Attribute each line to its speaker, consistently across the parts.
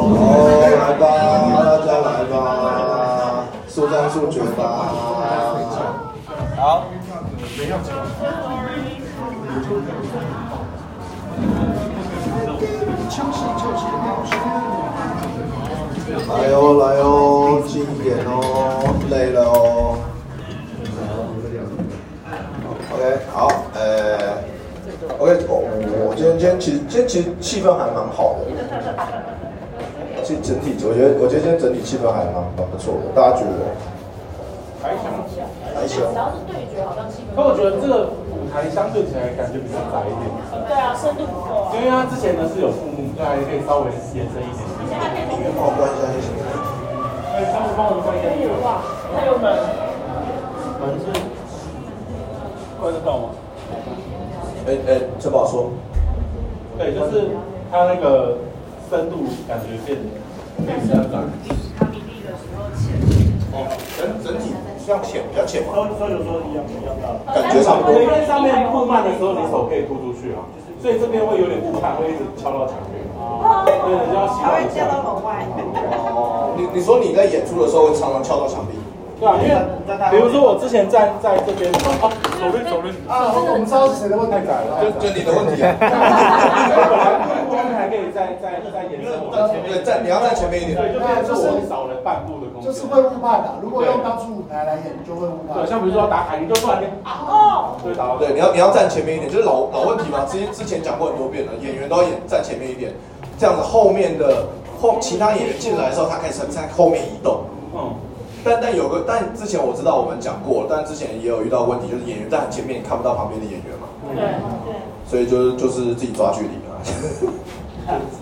Speaker 1: 哦，来吧，大家来吧，速战速决吧。
Speaker 2: 好。
Speaker 1: 来哦，来哦，近一点哦，累了哦。OK，好，呃，OK，我我今天今天其实今天其实气氛还蛮好的，其实整体我觉得我觉得今天整体气氛还蛮蛮不错的，大家觉得？
Speaker 3: 还行，
Speaker 1: 还行。
Speaker 4: 只要是对决，好像气氛。
Speaker 3: 可我觉得这个舞台相对起来感觉比较窄一点。
Speaker 4: 对啊，深度不够啊。
Speaker 3: 因为它之前呢是有树木，所以还可以稍微延伸一点。
Speaker 1: 你可以帮我关一下就行。
Speaker 3: 哎，师傅帮我关一下。
Speaker 4: 哇，还有门。
Speaker 3: 门是关得到吗？
Speaker 1: 哎哎，这不好说。
Speaker 3: 对，就是它那个深度感觉变变比较窄。
Speaker 4: 卡米蒂的时候浅。
Speaker 1: 哦，整整体像浅比较浅嘛。
Speaker 3: 都都有说一样一样大。
Speaker 1: 感觉差不多。
Speaker 3: 因为上面布幔的时候，你手可以突出去啊，所以这边会有点雾看，会一直敲到墙壁。哦。对，你要习惯。
Speaker 4: 还会敲到门外。
Speaker 1: 哦。你你说你在演出的时候会常常敲到墙壁？
Speaker 3: 对啊，因为比如说我之前站在这边，哦，走路走路
Speaker 5: 啊，我们知道是谁的问题，
Speaker 3: 太窄了，
Speaker 1: 就就你的问题啊。
Speaker 3: 还可以再再再延伸。
Speaker 1: 对，站你要站前面一点。
Speaker 3: 对，就是我少了半步的空间。
Speaker 5: 就是会误判的，如果用当初舞台来演，就会误判。
Speaker 3: 对，像比如说打卡，你就突然间哦，对打到。
Speaker 1: 对，你要你要站前面一点，就是老老问题嘛，之前之前讲过很多遍了，演员都要演站前面一点，这样子后面的后其他演员进来的时候，他可以在后面移动。嗯。但但有个，但之前我知道我们讲过，但之前也有遇到问题，就是演员在很前面，你看不到旁边的演员嘛。
Speaker 4: 对对。
Speaker 1: 所以就是就是自己抓距离啊。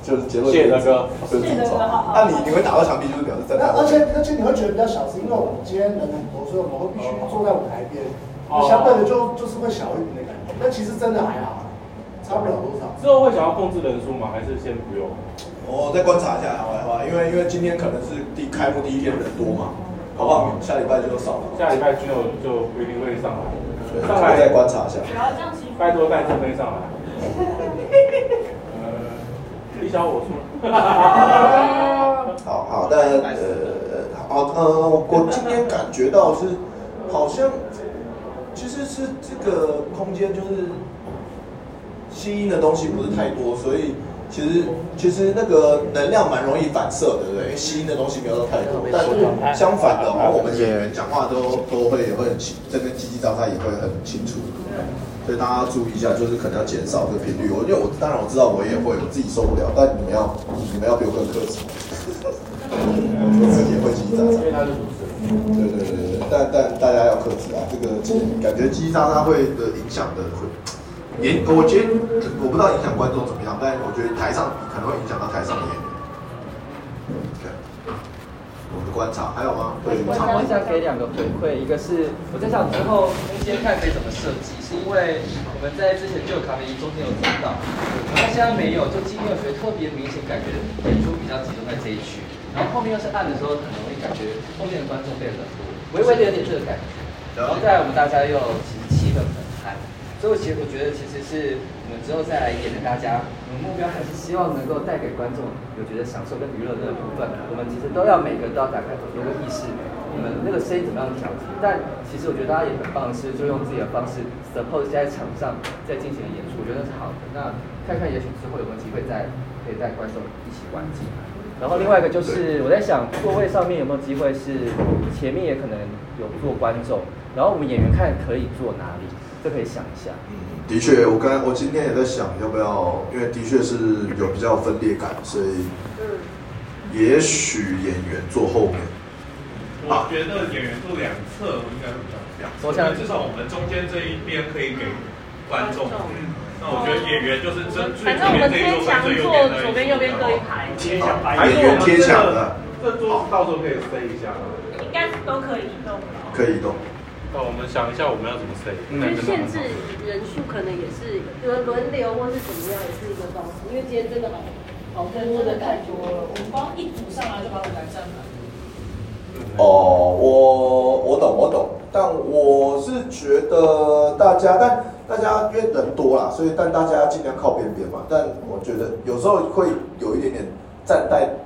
Speaker 1: 就是结论。
Speaker 3: 谢大哥。
Speaker 1: 就是自己抓。那你你会打到墙壁，就是表示在。
Speaker 5: 那而且而且你会觉得比较小，是因为我们今天人很多，所以我们会必须坐在舞台边，相对的就就是会小一点的感觉。但其实真的还好，差不了多少。
Speaker 3: 之后会想要控制人数吗？还是先不用？
Speaker 1: 我再观察一下，好不好？因为因为今天可能是第开幕第一天人多嘛。好不好？下礼拜就少了。
Speaker 3: 下礼拜就就不一定会上来。
Speaker 1: 上来再观察一下。
Speaker 3: 拜托带正飞上来。呃，李小我说。
Speaker 1: 好好，但呃，好呃，我今天感觉到是好像其实是这个空间就是吸音的东西不是太多，所以。其实其实那个能量蛮容易反射，对不对？因为吸音的东西没有太多，但相反的，我们演员讲话都都会会很清，这边叽叽喳喳也会很清楚。所以大家注意一下，就是可能要减少这个频率。我因为我当然我知道我也会，我自己受不了，但你们要你们要比我更克制。我自己也会叽叽喳喳。对对对对，但但大家要克制啊，这个感觉叽叽喳喳会的影响的会。演，我觉得我不知道影响观众怎么样，但我觉得台上可能会影响到台上的演员。对，我的观察还有吗？
Speaker 2: 我我想给两个回馈，一个是我在想之后空间看可以怎么设计，是因为我们在之前就有咖啡中间有听到，然后现在没有，就今天我觉得特别明显，感觉演出比较集中在这一区，然后后面又是暗的时候，很容易感觉后面的观众变冷落，微微的有点这个感觉，然后再来我们大家又其实气氛很嗨。所以其实我觉得，其实是我们之后再来演的大家，我们目标还是希望能够带给观众有觉得享受跟娱乐的部分。我们其实都要每个都要打开有个意识，我们那个声音怎么样调节。但其实我觉得大家也很棒是，就用自己的方式，suppose 在场上在进行演出，我觉得是好的。那看看也许之后有没有机会再可以带观众一起玩进来。然后另外一个就是我在想，座位上面有没有机会是前面也可能有坐观众，然后我们演员看可以坐哪里。这可以想一下。嗯，
Speaker 1: 的确，我刚我今天也在想要不要，因为的确是有比较分裂感，所以，嗯，也许演员坐后面。
Speaker 6: 我觉得演员坐两侧应该会比较像，至少我们中间这一边可以给观众。那我觉得演员就是真最
Speaker 4: 反正我们贴墙坐左边右边各一排，
Speaker 6: 贴墙
Speaker 1: 演员贴墙的，
Speaker 3: 这桌到时候可以飞一下。
Speaker 4: 应该都可以移动。
Speaker 1: 可以移动。
Speaker 3: 那我们想一下，我们要怎么塞？
Speaker 4: 因为限制人数可能也是轮轮流或是怎么样，也是一个方式。因为今天真的好好真的太多了，我们光一组上来就把舞台占满。
Speaker 1: 哦，我我懂我懂，但我是觉得大家，但大家因为人多啦，所以但大家尽量靠边边嘛。但我觉得有时候会有一点点站在。